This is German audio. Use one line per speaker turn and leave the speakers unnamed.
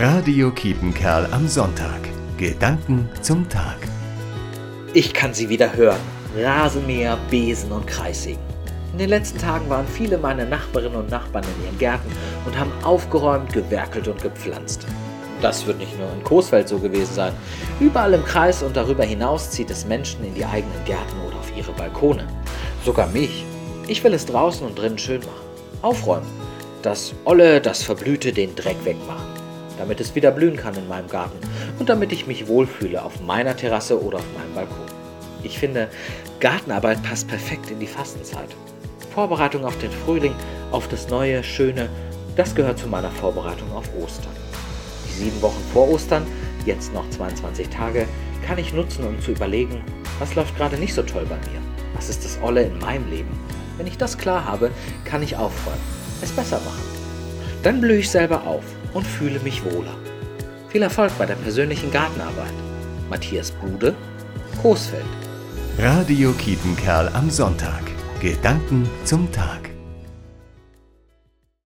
Radio Kiepenkerl am Sonntag. Gedanken zum Tag.
Ich kann sie wieder hören. Rasenmäher, Besen und Kreissägen. In den letzten Tagen waren viele meiner Nachbarinnen und Nachbarn in ihren Gärten und haben aufgeräumt, gewerkelt und gepflanzt. Das wird nicht nur in Coesfeld so gewesen sein. Überall im Kreis und darüber hinaus zieht es Menschen in die eigenen Gärten oder auf ihre Balkone. Sogar mich. Ich will es draußen und drinnen schön machen. Aufräumen. Das Olle, das Verblühte, den Dreck wegmachen damit es wieder blühen kann in meinem Garten und damit ich mich wohlfühle auf meiner Terrasse oder auf meinem Balkon. Ich finde, Gartenarbeit passt perfekt in die Fastenzeit. Vorbereitung auf den Frühling, auf das neue, schöne, das gehört zu meiner Vorbereitung auf Ostern. Die sieben Wochen vor Ostern, jetzt noch 22 Tage, kann ich nutzen, um zu überlegen, was läuft gerade nicht so toll bei mir. Was ist das Olle in meinem Leben? Wenn ich das klar habe, kann ich aufräumen, es besser machen. Dann blühe ich selber auf und fühle mich wohler. Viel Erfolg bei der persönlichen Gartenarbeit. Matthias Bude, Coesfeld.
Radio Kietenkerl am Sonntag. Gedanken zum Tag.